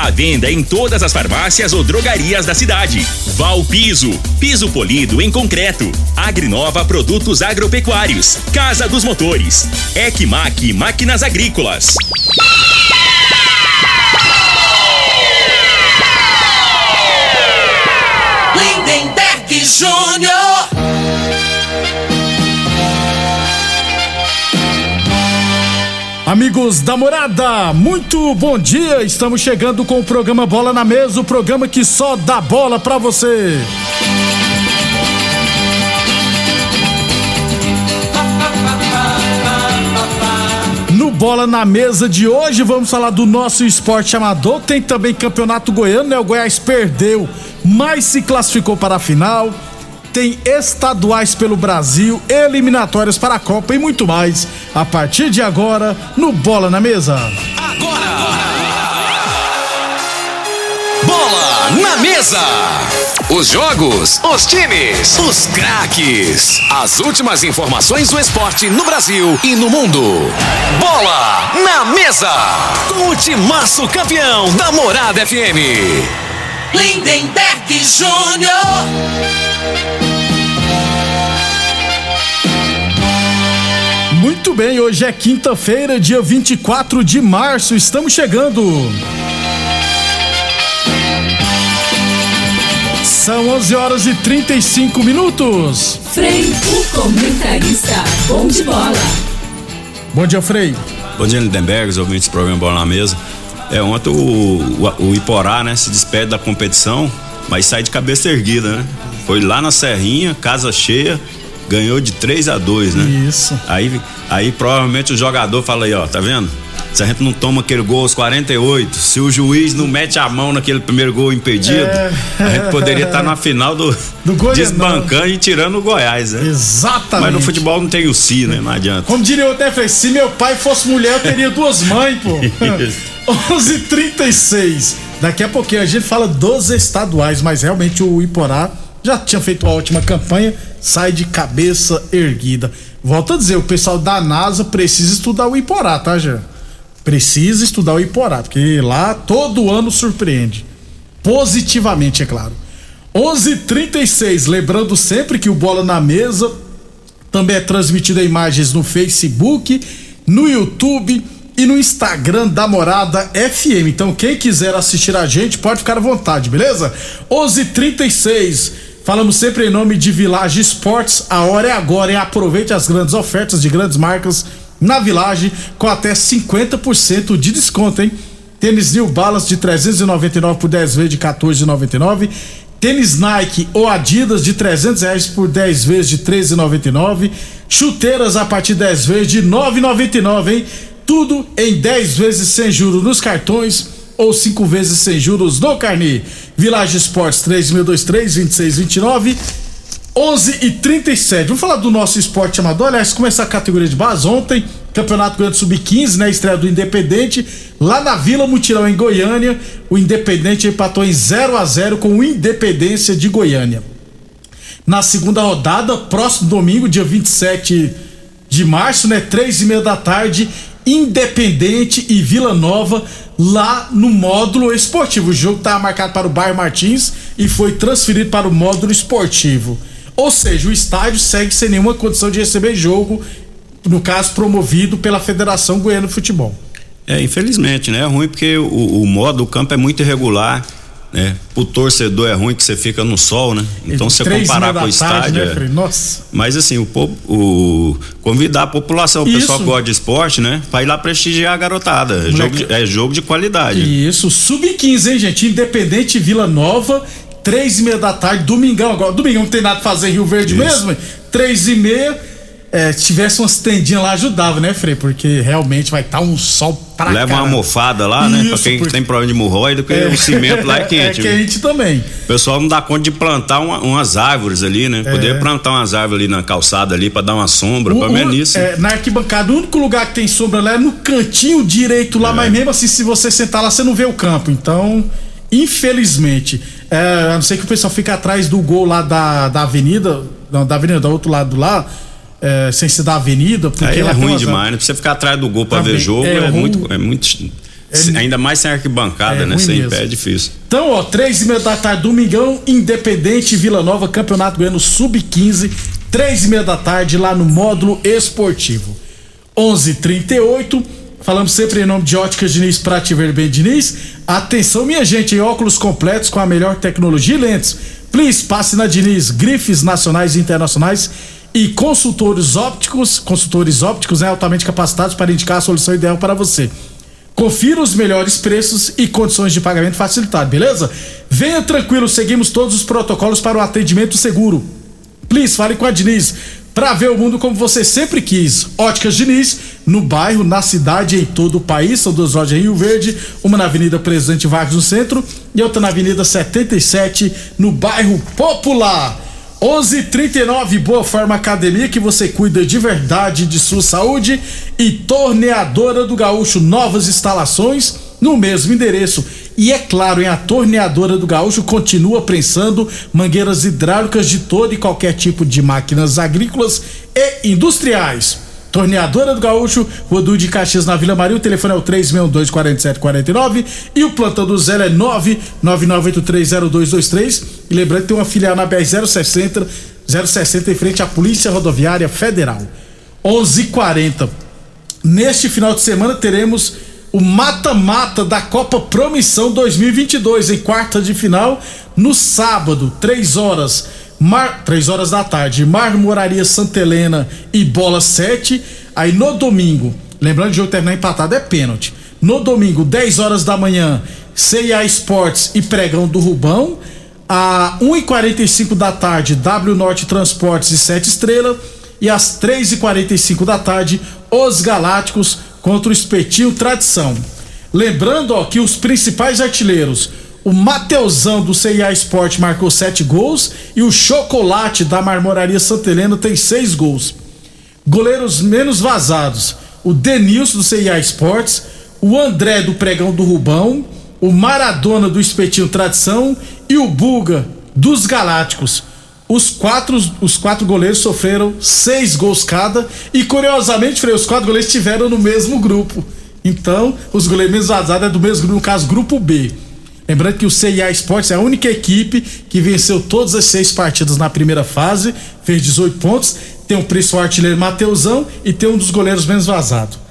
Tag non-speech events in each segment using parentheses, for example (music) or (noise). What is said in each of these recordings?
A venda em todas as farmácias ou drogarias da cidade. Val Piso, piso polido em concreto. Agrinova Produtos Agropecuários. Casa dos Motores. Ecmac Máquinas Agrícolas. Lindenberg Júnior. Amigos da morada, muito bom dia. Estamos chegando com o programa Bola na Mesa o programa que só dá bola pra você. No Bola na Mesa de hoje, vamos falar do nosso esporte amador. Tem também campeonato goiano, né? O Goiás perdeu, mas se classificou para a final. Tem estaduais pelo Brasil, eliminatórias para a Copa e muito mais. A partir de agora, no Bola na Mesa. Bola na mesa. Os jogos, os times, os craques. As últimas informações do esporte no Brasil e no mundo. Bola na mesa. Com o timaço campeão da Morada FM. Lindenberg Júnior. Muito bem, hoje é quinta-feira, dia 24 de março. Estamos chegando. São 11 horas e 35 minutos. Frei, o comentarista, bom de bola. Bom dia, Frei. Bom dia, Lindenberg, os ouvintes do programa Bola na Mesa. É, ontem o, o, o Iporá, né, se despede da competição, mas sai de cabeça erguida, né? Foi lá na Serrinha, casa cheia, ganhou de 3 a 2 né? Isso. Aí, aí provavelmente o jogador fala aí, ó, tá vendo? Se a gente não toma aquele gol aos 48, se o juiz não mete a mão naquele primeiro gol impedido, É. a gente poderia estar na final do, Do desbancando e tirando o Goiás, né? Exatamente. Mas no futebol não tem o si, né? Não adianta. Como diria o até Frei, se meu pai fosse mulher, eu teria duas mães, pô. (laughs) 11:36. Daqui a pouquinho a gente fala dos estaduais, mas realmente o Iporá já tinha feito uma ótima campanha, sai de cabeça erguida. Volto a dizer, o pessoal da NASA precisa estudar o Iporá, tá, Jean? Precisa estudar o Iporá, porque lá todo ano surpreende. Positivamente, é claro. 11:36, lembrando sempre que o Bola na Mesa também é transmitida imagens no Facebook, no YouTube e no Instagram da Morada FM. Então, quem quiser assistir a gente, pode ficar à vontade, beleza? 11:36. Falamos sempre em nome de Village Esportes. A hora é agora, hein? Aproveite as grandes ofertas de grandes marcas na Village com até 50% de desconto, hein? Tênis New Balance de 399 por 10 vezes de 14,99. Tênis Nike ou Adidas de 300 reais por 10 vezes de 13,99. Chuteiras a partir de 10 vezes de 9,99, hein? Tudo em 10 vezes sem juros nos cartões ou 5 vezes sem juros no carnê. Village Esportes 3623-2629. 11 e 37. Vamos falar do nosso esporte amador. Aliás, começar a categoria de base ontem. Campeonato Grande Sub-15, né? Estreia do Independente. Lá na Vila Mutirão, em Goiânia. O Independente empatou em 0 a 0 com o Independência de Goiânia. Na segunda rodada, próximo domingo, dia 27 de março, né? Três e meia da tarde. Independente e Vila Nova lá no módulo esportivo. O jogo estava marcado para o bairro Martins e foi transferido para o módulo esportivo. Ou seja, o estádio segue sem nenhuma condição de receber jogo, no caso promovido pela Federação Goiana de Futebol. É, infelizmente, né? É ruim porque o, o modo do campo é muito irregular, né? O torcedor é ruim que você fica no sol, né? Então você comparar com o da tarde, estádio. né, é-? Nossa. Mas assim, o, po- o convidar a população, o Isso. pessoal que gosta de esporte, né? Pra ir lá prestigiar a garotada. É jogo, de, é jogo de qualidade. Isso, sub-15, hein, gente? Independente Vila Nova, três e meia da tarde, domingão agora. Domingão não tem nada pra fazer em Rio Verde Isso. mesmo, hein? Três e meia. é, tivesse umas tendinhas lá ajudava, né, Frei? Porque realmente vai estar tá um sol pra Leva caramba. uma almofada lá, né? Isso, Pra quem porque- tem problema de hemorroida, porque o cimento lá é (laughs) quente. É viu? quente também. O pessoal não dá conta de plantar uma- umas árvores ali, né? Poder plantar umas árvores ali na calçada ali pra dar uma sombra, O- pra o- menos isso. é, na arquibancada, o único lugar que tem sombra lá é no cantinho direito É. lá, mas mesmo assim, se você sentar lá, você não vê o campo. Então, infelizmente, é, a não ser que o pessoal fique atrás do gol lá da, da avenida, não, da avenida, do outro lado lá, é, sem ser da avenida, porque Aí é ruim demais, né? Pra você ficar atrás do gol pra Também ver jogo é é, ruim. muito. É muito ainda mais sem arquibancada, É né? Sem mesmo. pé é difícil. Então, ó, três e meia da tarde, domingão, Independente Vila Nova, Campeonato Goiano Sub-15, três e meia da tarde, lá no módulo esportivo. 11:38 falamos sempre em nome de Óticas Diniz, Prate Ver Bem Diniz. Atenção, minha gente, em óculos completos com a melhor tecnologia e lentes. Please, passe na Diniz, grifes nacionais e internacionais e consultores ópticos, consultores ópticos né, altamente capacitados para indicar a solução ideal para você. Confira os melhores preços e condições de pagamento facilitado, beleza? Venha tranquilo, seguimos todos os protocolos para o atendimento seguro. Please, fale com a Diniz para ver o mundo como você sempre quis. Óticas Diniz, no bairro, na cidade em todo o país. São duas lojas em Rio Verde, uma na Avenida Presidente Vargas no centro e outra na Avenida 77 no bairro Popular. 11:39 Boa Forma Academia que você cuida de verdade de sua saúde e Torneadora do Gaúcho novas instalações no mesmo endereço. E é claro, hein, a Torneadora do Gaúcho continua prensando mangueiras hidráulicas de todo e qualquer tipo de máquinas agrícolas e industriais. Torneadora do Gaúcho, Rodu de Caxias na Vila Maria, o telefone é o 362-4749 e o plantão do Zé é 999830223. E lembrando que tem uma filial na BR-060, 060 em frente à Polícia Rodoviária Federal. 11:40 Neste final de semana teremos o mata-mata da Copa Promissão 2022 em quarta de final no sábado, 3 horas. Mar, 3 horas da tarde, Marmoraria Santa Helena e Bola 7. Aí no domingo, lembrando que o jogo terminar empatado é pênalti. No domingo, 10 horas da manhã, CIA Esportes e Pregão do Rubão. A 1h45 da tarde, W Norte Transportes e Sete Estrela. E às 3h45 da tarde, os Galácticos contra o Espetinho Tradição. Lembrando ó, que os principais artilheiros, o Mateusão do CIA Esporte marcou 7 gols e o Chocolate da Marmoraria Santa Helena tem 6 gols. Goleiros menos vazados: o Denilson do CIA Esportes, o André do Pregão do Rubão, o Maradona do Espetinho Tradição e o Buga dos Galácticos. Os quatro, os quatro goleiros sofreram seis gols cada e curiosamente, Frei, os quatro goleiros estiveram no mesmo grupo. Então, os goleiros menos vazados é do mesmo grupo, no caso, grupo B. Lembrando que o CIA Esportes é a única equipe que venceu todas as seis partidas na primeira fase, fez 18 pontos, tem o principal artilheiro Mateusão e tem um dos goleiros menos vazados.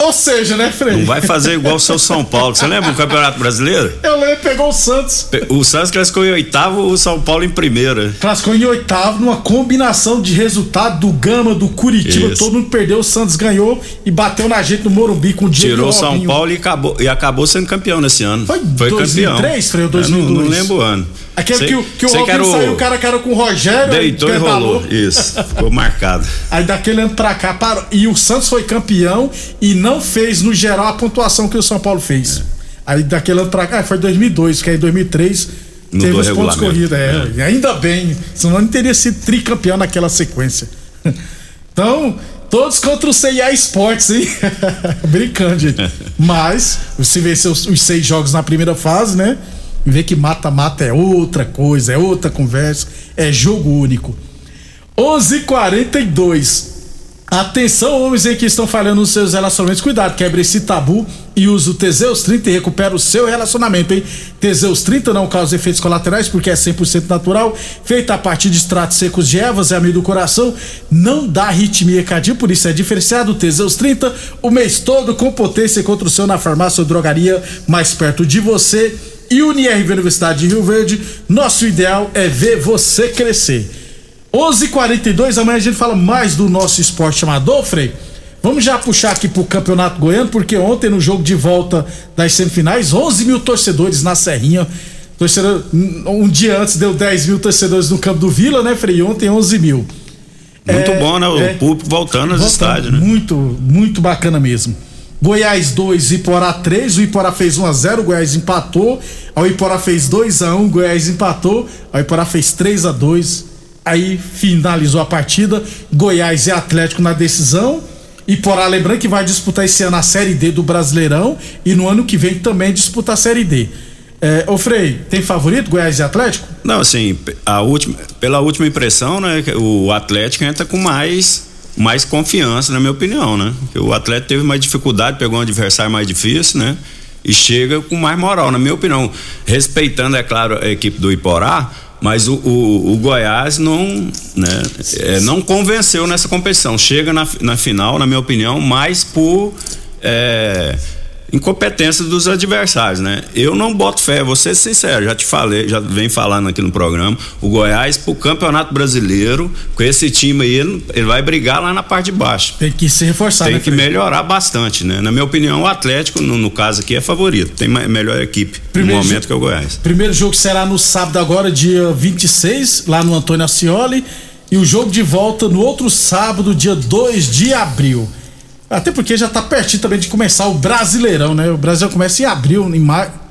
Ou seja, né, Frei? Não vai fazer igual o seu São Paulo. Você lembra o Campeonato Brasileiro? Eu lembro, pegou o Santos, O Santos classificou em oitavo, o São Paulo em primeira. classificou em oitavo numa combinação de resultado do Gama, do Curitiba, Isso. todo mundo perdeu, o Santos ganhou e bateu na gente no Morumbi com o Diego Tirou o São. Paulo e acabou, e acabou sendo campeão nesse ano. Foi campeão. 2003, Frei, ou Eu não, 2002? não lembro o ano. Aquele Sei- que, o- que o Robinho saiu, o cara que era com o Rogério, Deitou e pedalou. rolou. Isso, ficou marcado. (laughs) Aí daquele ano pra cá parou. E o Santos foi campeão e não fez no geral a pontuação que o São Paulo fez. Aí daquele ano pra cá, foi 2002, porque aí em 2003 Mudou teve os pontos corridos. É, E ainda bem, senão não teria sido tricampeão naquela sequência. (laughs) Então, todos contra o CIA Esportes, hein? (laughs) Brincando, gente. Mas, se vencer os, os seis jogos na primeira fase, né? Vê que mata-mata é outra coisa, é outra conversa, é jogo único. 11:42. Atenção, homens aí que estão falhando nos seus relacionamentos. Cuidado, quebre esse tabu e use o Teseus 30 e recupera o seu relacionamento, hein? Teseus 30 não causa efeitos colaterais porque é 100% natural, feita a partir de extratos secos de ervas, é amigo do coração, não dá arritmia cardíaca, por isso é diferenciado. Teseus 30, o mês todo com potência contra o seu na farmácia ou drogaria mais perto de você. E Unirv Universidade de Rio Verde, nosso ideal é ver você crescer. 11:42 amanhã a gente fala mais do nosso esporte amador, Frei. Vamos já puxar aqui pro Campeonato Goiano, porque ontem no jogo de volta das semifinais, 11 mil torcedores na Serrinha. Torcedor, um dia antes deu 10 mil torcedores no campo do Vila, né, Frei? Ontem 11 mil. Muito É, bom, né? O é. público voltando aos Voltando. estádios, né? Muito, muito bacana mesmo. Goiás 2, Iporá 3. O Iporá fez 1x0, o Goiás empatou. O Iporá fez 2x1, o Goiás empatou. O Iporá fez 3x2. Aí finalizou a partida. Goiás e Atlético na decisão. Iporá, lembrando que vai disputar esse ano a Série D do Brasileirão. E no ano que vem também disputa a Série D. É, ô Frei, tem favorito Goiás e Atlético? Não, assim, a última, pela última impressão, né, o Atlético entra com mais mais confiança, na minha opinião, né? O Atlético teve mais dificuldade, pegou um adversário mais difícil, né? E chega com mais moral, na minha opinião, respeitando, é claro, a equipe do Iporá, mas o, o, o Goiás não, né, é, não convenceu nessa competição. Chega na, na final, na minha opinião, mais por é, incompetência dos adversários, né? Eu não boto fé, vou ser sincero, já te falei, já vem falando aqui no programa, o Goiás pro Campeonato Brasileiro, com esse time aí, ele, ele vai brigar lá na parte de baixo. Tem que se reforçar, Tem né, que Frei? melhorar bastante, né? Na minha opinião, o Atlético, no, no caso aqui, é favorito. Tem melhor equipe Primeiro no momento que é o Goiás. Primeiro jogo será no sábado agora, dia 26, lá no Antônio Ascioli. E o jogo de volta no outro sábado, dia 2 de abril. Até porque já tá pertinho também de começar o Brasileirão, né? O Brasil começa em abril, em,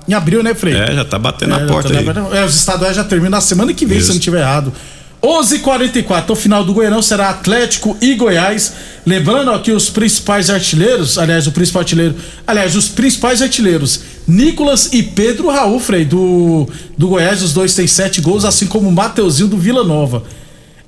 em abril, né, Frei? É, já tá batendo É, já porta tá aí. É, os estaduais já terminam na semana que vem, se Isso. eu não estiver errado. 11:44 o final do Goianão será Atlético e Goiás. Lembrando ó, que os principais artilheiros, aliás, o principal artilheiro, aliás, os principais artilheiros, Nicolas e Pedro Raul Frei, do, do Goiás, os dois têm sete gols, assim como o Mateuzinho do Vila Nova.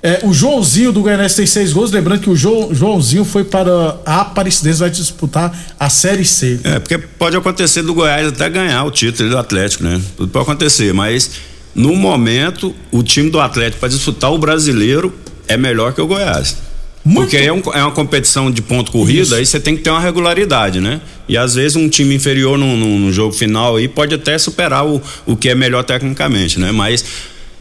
É, o Joãozinho do Goianese tem seis gols, lembrando que o Jo- Joãozinho foi para a Aparecidense, vai disputar a Série C. É, porque pode acontecer do Goiás até ganhar o título do Atlético, né? Tudo pode acontecer, mas no momento, o time do Atlético para disputar o brasileiro é melhor que o Goiás. Muito- Porque é, um- é uma competição de ponto corrida, Isso. aí você tem que ter uma regularidade, né? E às vezes um time inferior no jogo final aí pode até superar o, o que é melhor tecnicamente, né? Mas,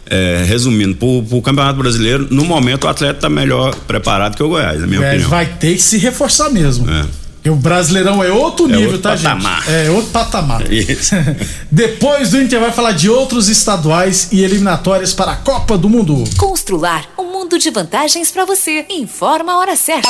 é, resumindo, pro, pro Campeonato Brasileiro, no momento o Atleta tá melhor preparado que o Goiás, na minha O Goiás opinião. vai ter que se reforçar mesmo. É. Porque o Brasileirão é outro É nível, outro tá, patamar. gente? É outro patamar. (laughs) Isso. (laughs) Depois do Inter vai falar de outros estaduais e eliminatórias para a Copa do Mundo. Constrular um mundo de vantagens para você. Informa a hora certa.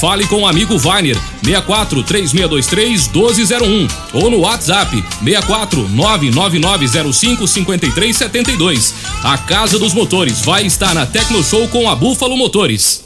Fale com o amigo Vainer 64 3623 1201 ou no WhatsApp 64 99905 5372. A Casa dos Motores vai estar na Tecno Show com a Búfalo Motores.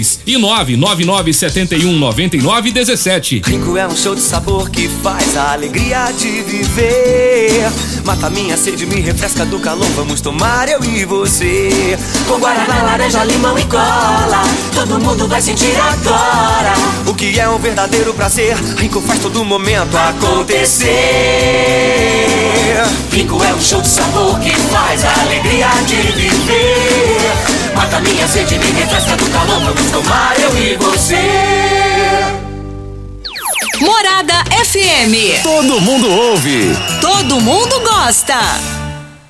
993 45 36 56. 33 e 99971 9917. Rico é um show de sabor que faz a alegria de viver. Mata minha sede, me refresca do calor. Vamos tomar eu e você. Com guaraná, laranja, limão e cola. Todo mundo vai sentir agora. O que é um verdadeiro prazer. Rico faz todo momento acontecer. Rico é um show de sabor que faz a alegria de viver. Mata minha sede, me refresca do calor. Vamos tomar eu e você. Morada FM. Todo mundo ouve. Todo mundo gosta.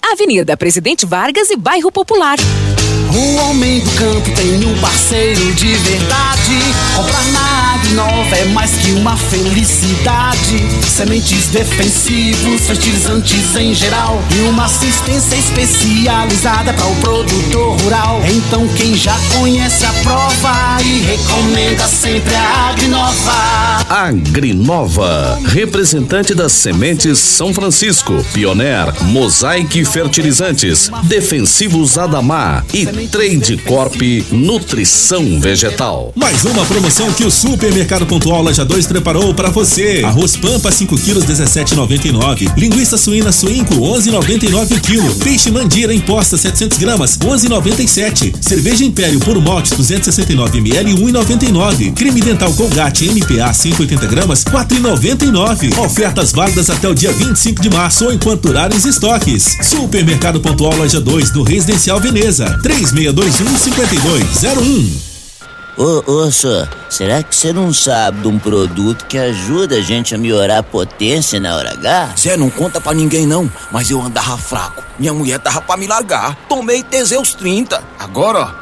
Avenida Presidente Vargas e Bairro Popular. O homem do campo tem um parceiro de verdade. Comprar na Agrinova é mais que uma felicidade. Sementes defensivos, fertilizantes em geral. E uma assistência especializada para o produtor rural. Então quem já conhece a prova e recomenda sempre a Agrinova. Agrinova, representante das sementes São Francisco, Pioneer, Mosaic Fertilizantes, Defensivos Adamar e Trade Corp Nutrição Vegetal. Mais uma promoção que o Supermercado Pontual Loja 2 preparou para você. Arroz Pampa 5 quilos 17,99. Linguiça suína suínco 11,99 o quilo. Peixe mandira em posta 700 gramas 11,97. Cerveja Império por malte 269 ml 1,99. Creme dental Colgate MPA 180 gramas 4,99. Ofertas válidas até o dia 25 de março ou enquanto durarem os Supermercado Pontual Loja 2 no Residencial Veneza 3621 5201. Ô, ô, senhor, será que você não sabe de um produto que ajuda a gente a melhorar a potência na hora H? Zé, não conta pra ninguém não, mas eu andava fraco. Minha mulher tava pra me largar. Tomei Teseus 30. Agora, ó,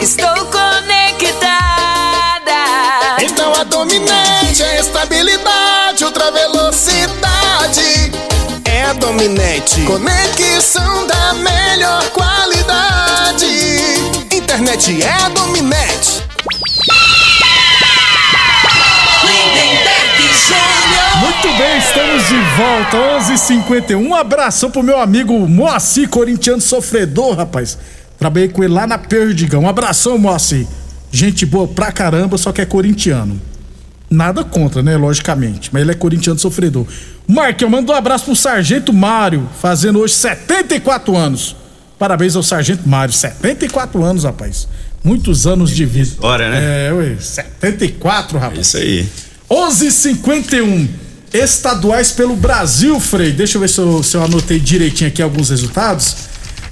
Estou conectada. Então a dominante é estabilidade, ultra velocidade. É a dominante. Conexão da melhor qualidade. Internet é a dominante. Muito bem, estamos de volta, 11:51. Um abração pro meu amigo Moacir, corintiano sofredor, rapaz. Trabalhei com ele lá na Perdigão. Um abração, Moacir. Gente boa pra caramba, só que é corintiano. Nada contra, né? Logicamente. Mas ele é corintiano sofredor. Marque, eu mando um abraço pro Sargento Mário, fazendo hoje 74 anos. Parabéns ao Sargento Mário, 74 anos, rapaz. Muitos anos de vida. História, né? É, ué, 74, rapaz. Isso aí. 11:51 estaduais pelo Brasil, Frei. Deixa eu ver se eu, se eu anotei direitinho aqui alguns resultados.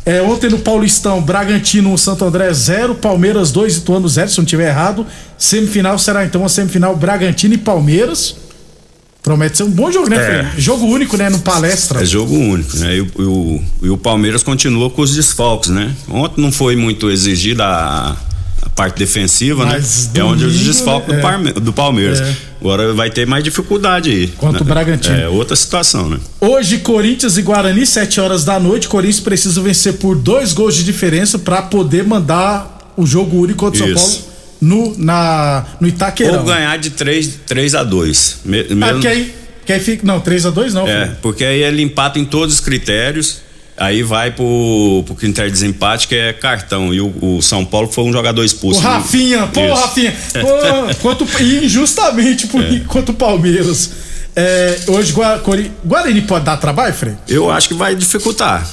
É, ontem no Paulistão, Bragantino, Santo André 0, Palmeiras 2, Ituano 0, se não tiver errado. Semifinal será então a semifinal Bragantino e Palmeiras. Promete ser um bom jogo, né, É. Frei? Jogo único, né, no palestra. É jogo único, né? E o, e o, e o Palmeiras continua com os desfalques, né? Ontem não foi muito exigida a, a parte defensiva, Mas né? É onde os domingo, desfalques é. do Palmeiras. É. Agora vai ter mais dificuldade aí. Quanto né? o Bragantino. É outra situação, né? Hoje, Corinthians e Guarani, 7 horas da noite. Corinthians precisa vencer por dois gols de diferença para poder mandar o jogo único contra o São. Paulo no, na, no Itaquerão. Ou ganhar de 3, 3 a 2 Me, Ah, mesmo- que aí, que aí fica. Não, 3x2 não, É, Frei. porque aí ele empata em todos os critérios. Aí vai pro, pro critério de desempate, que é cartão. E o, o São Paulo foi um jogador expulso. O Rafinha, pô, Isso. Rafinha. (laughs) Pô, quanto, e injustamente por, É. contra o Palmeiras. É, hoje, Gua- Cori- Guarani pode dar trabalho, Frei? Eu acho que vai dificultar.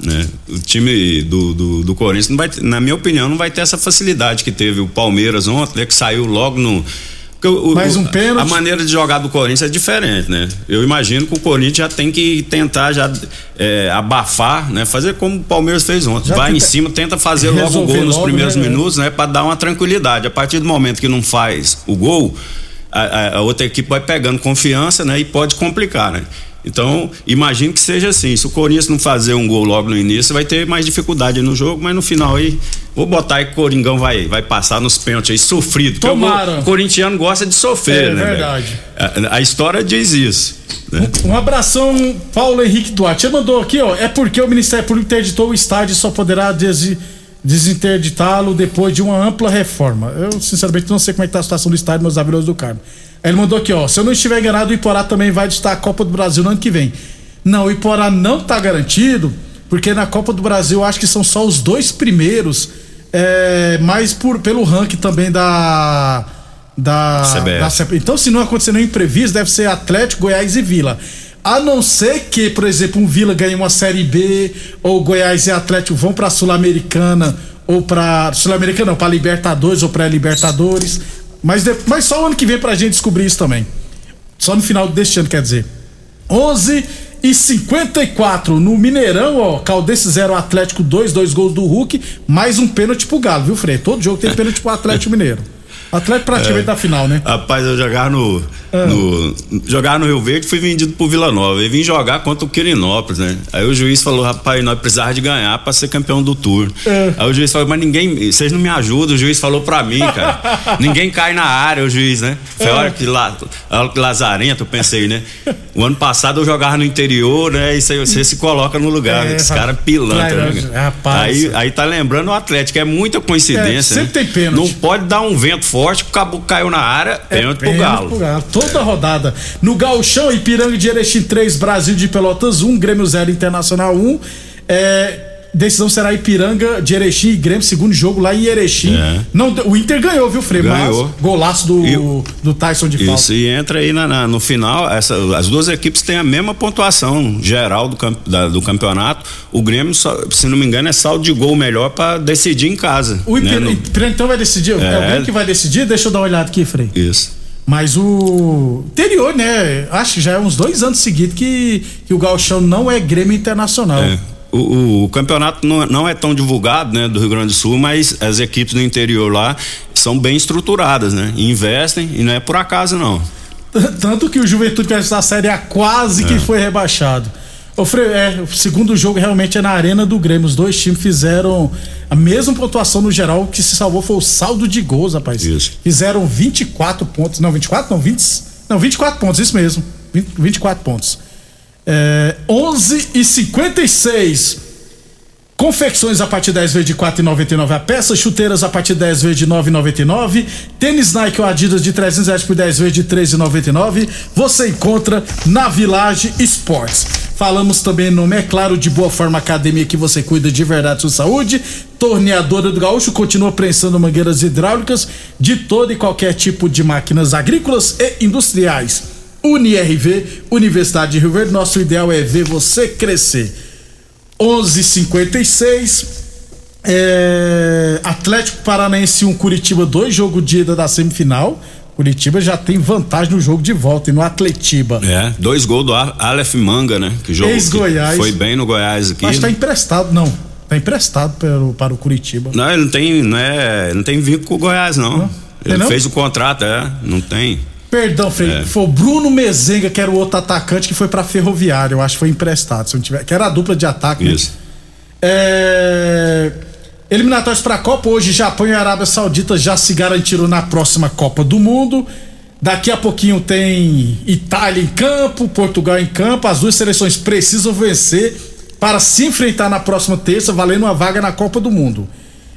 Né? O time do, do, do Corinthians, não vai, na minha opinião, não vai ter essa facilidade que teve o Palmeiras ontem, né, que saiu logo no. O- Mais um pênalti. A maneira de jogar do Corinthians é diferente, né? Eu imagino que o Corinthians já tem que tentar já é, abafar, né? Fazer como o Palmeiras fez ontem. Já vai em cima, tenta fazer logo o gol nos logo, primeiros né? minutos, né? Para dar uma tranquilidade. A partir do momento que não faz o gol, a, a- a outra equipe vai pegando confiança, né? E pode complicar, né? Então, imagino que seja assim. Se o Corinthians não fazer um gol logo no início, vai ter mais dificuldade no jogo, mas no final aí, vou botar aí que o Coringão vai, vai passar nos pênaltis aí sofrido. o Tomara. go- corintiano gosta de sofrer, É né? velho? verdade. A, a história diz isso. né? Um abração, Paulo Henrique Duarte. Ele mandou aqui, ó. É porque o Ministério Público interditou o estádio e só poderá desi- desinterditá-lo depois de uma ampla reforma. Eu, sinceramente, não sei como é que tá a situação do estádio nos Avilos do Carmo. Ele mandou aqui, ó. Se eu não estiver enganado, o Iporá também vai disputar a Copa do Brasil no ano que vem. Não, o Iporá não tá garantido, porque na Copa do Brasil eu acho que são só os dois primeiros, é, mas por, pelo ranking também da. Da, CBF. da. Então, se não acontecer nenhum imprevisto, deve ser Atlético, Goiás e Vila. A não ser que, por exemplo, um Vila ganhe uma Série B, ou Goiás e Atlético vão pra Sul-Americana, ou pra. Sul-Americana não, pra Libertadores ou pra Libertadores. Mas, de- mas só o ano que vem pra gente descobrir isso também. Só no final deste ano, quer dizer. 11 e 54 no Mineirão, ó. Caldense 0, Atlético 2, dois gols do Hulk, mais um pênalti pro Galo, viu, Frei? Todo jogo tem pênalti pro Atlético Mineiro. Atlético praticamente (laughs) É. da final, né? Rapaz, eu jogar no, Ah. no. Jogar no Rio Verde fui vendido pro Vila Nova. E vim jogar contra o Quirinópolis, né? Aí o juiz falou, rapaz, nós precisávamos de ganhar pra ser campeão do turno. É. Aí o juiz falou, mas ninguém. Vocês não me ajudam, o juiz falou pra mim, cara. (laughs) ninguém cai na área, o juiz, né? Foi a hora que, la, a hora que lazarento, eu pensei, né? O ano passado eu jogava no interior, né? E você, você se coloca no lugar, É, né? Esse cara pilantra, Vai, né? rapaz. Aí, aí tá lembrando o Atlético, é muita coincidência. É, sempre né? tem pênalti. Não pode dar um vento forte, o caboclo caiu na área, pênalti pro Galo. pro Galo. Toda rodada. No Gauchão, Ipiranga de Erechim 3, Brasil de Pelotas 1, Grêmio 0, Internacional 1. É, decisão será Ipiranga de Erechim e Grêmio, segundo jogo lá em Erechim. É. Não, o Inter ganhou, viu, Frei? Ganhou. Mas golaço do, do Tyson de falta. Isso, e entra aí na- na- no final, essa- as duas equipes têm a mesma pontuação geral do, camp- da- do campeonato. O Grêmio, se não me engano, é saldo de gol melhor pra decidir em casa. O né? Ipiranga, No- Ipiranga então vai decidir? É. É. o Grêmio que vai decidir? Deixa eu dar uma olhada aqui, Frei. Isso. Mas o interior, né? Acho que já é uns dois anos seguidos que, que o Gauchão não é Grêmio Internacional. É. O, o- o campeonato não, não é tão divulgado, né, do Rio Grande do Sul, mas as equipes do interior lá são bem estruturadas, né? Investem e não é por acaso, não. Tanto que o Juventude que vai estar a Série A quase que É. foi rebaixado. Ô, Frei, é, o segundo jogo realmente é na Arena do Grêmio. Os dois times fizeram a mesma pontuação no geral. O que se salvou foi o saldo de gols, rapaz. Isso. Fizeram 24 pontos. Não, 24? Não, 20, não 24 pontos, isso mesmo. 20, 24 pontos. É, 11 e 56. Confecções a partir de 10 vezes de 4,99 a peça, chuteiras a partir de 10 vezes de 9,99, tênis Nike ou Adidas de 300 reais por 10 vezes de 13,99, você encontra na Village Esportes. Falamos também no É Claro de Boa Forma Academia que você cuida de verdade sua saúde. Torneadora do Gaúcho continua prensando mangueiras hidráulicas de todo e qualquer tipo de máquinas agrícolas e industriais. UniRV, Universidade de Rio Verde, nosso ideal é ver você crescer. 11:56 é, Atlético Paranaense 1 Curitiba 2 jogo de ida da semifinal. Curitiba já tem vantagem no jogo de volta e no Atletiba. É, dois gols do Aleph Manga, né? Que jogou, Ex-Goiás. Foi bem no Goiás aqui. Mas tá emprestado, não. Tá emprestado para o, para o Curitiba. Não, ele não tem, não é, não tem vínculo com o Goiás, não. Tem Ele não? fez o contrato, é, não tem. Perdão, Frei. É. Foi o Bruno Mezenga, que era o outro atacante que foi pra Ferroviária. Eu acho que foi emprestado. Se não tiver, que era a dupla de ataque. né? Isso. É... Eliminatórios para a Copa. Hoje, Japão e Arábia Saudita já se garantiram na próxima Copa do Mundo. Daqui a pouquinho tem Itália em campo, Portugal em campo. As duas seleções precisam vencer para se enfrentar na próxima terça, valendo uma vaga na Copa do Mundo.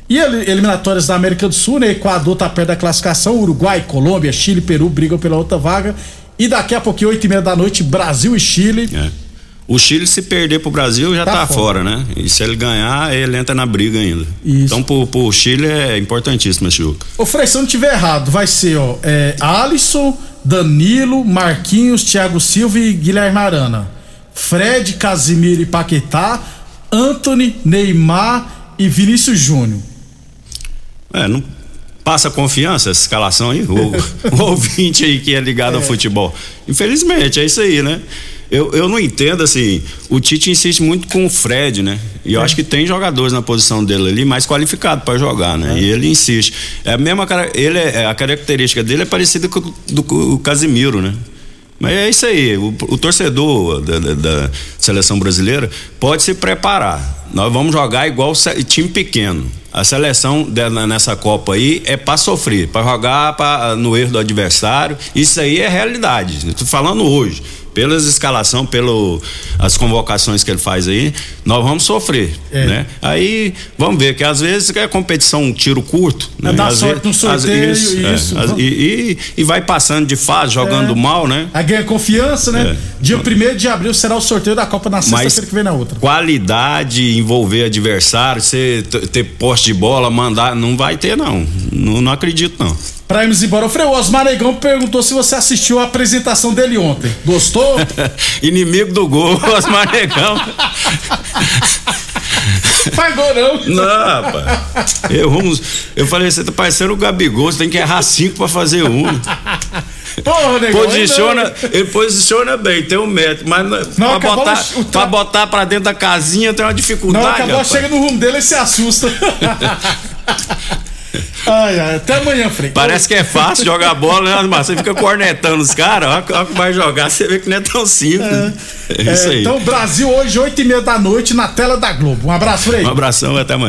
E el- eliminatórias da América do Sul, né? Equador tá perto da classificação, Uruguai, Colômbia, Chile, Peru brigam pela outra vaga. E daqui a pouquinho, oito e meia da noite, Brasil e Chile. É. O Chile, se perder pro Brasil, já tá, Tá fora. fora. né? E se ele ganhar, ele entra na briga ainda. Isso. Então, pro, Chile é importantíssimo esse jogo. Ô, Frei, se eu não tiver errado, vai ser, ó, é, Alisson, Danilo, Marquinhos, Thiago Silva e Guilherme Arana. Fred, Casimiro e Paquetá, Anthony, Neymar e Vinícius Júnior. É, não passa confiança essa escalação aí? O, (laughs) o ouvinte aí que é ligado ao futebol. Infelizmente, é isso aí, né? Eu, eu não entendo, assim, o Tite insiste muito com o Fred, né? E eu acho que tem jogadores na posição dele ali mais qualificados para jogar, né? E ele insiste. É a mesma cara, ele é, a característica dele é parecida com do, o Casimiro, né? Mas é isso aí, o, o torcedor da, da- da seleção brasileira pode se preparar. Nós vamos jogar igual time pequeno. A seleção dela nessa Copa aí é para sofrer, para jogar pra, no erro do adversário. Isso aí é realidade. Eu tô falando hoje. Pelas escalação, pelo as convocações que ele faz aí, nós vamos sofrer, É. né? Aí vamos ver que às vezes é competição um tiro curto, É né? dar Às sorte vezes- no às- sorteio, isso, é. isso. Às- e, e- e vai passando de fase, jogando É. mal, né? Aí ganha confiança, né? É. Dia 1 de abril será o sorteio da Copa na sexta-feira que vem na outra. qualidade, envolver adversário, você t- ter poste de bola, mandar, não vai ter não. Não, não acredito não. Pra irmos embora, Frei, o Osmar Negão perguntou se você assistiu a apresentação dele ontem. Gostou? (laughs) Inimigo do gol, (laughs) Osmar Negão. Pagou não. Não, rapaz. Eu, vamos, eu falei, você tá parecendo o Gabigol, você tem que errar cinco pra fazer um. Porra, Negão. Posiciona, ele posiciona bem, tem um metro, mas não, Não, pra, botar, o- pra botar pra dentro da casinha tem uma dificuldade. Não, acabou, rapaz. chega no rumo dele e se assusta. (laughs) ai, ai, até amanhã, Frei. Parece que é fácil jogar bola, né? Mas você fica cornetando os caras, hora que vai jogar, você vê que não é tão simples. É, isso É, aí. Então, Brasil hoje, 8 e meia da noite, na tela da Globo. Um abraço, Frei. Um abração, até amanhã.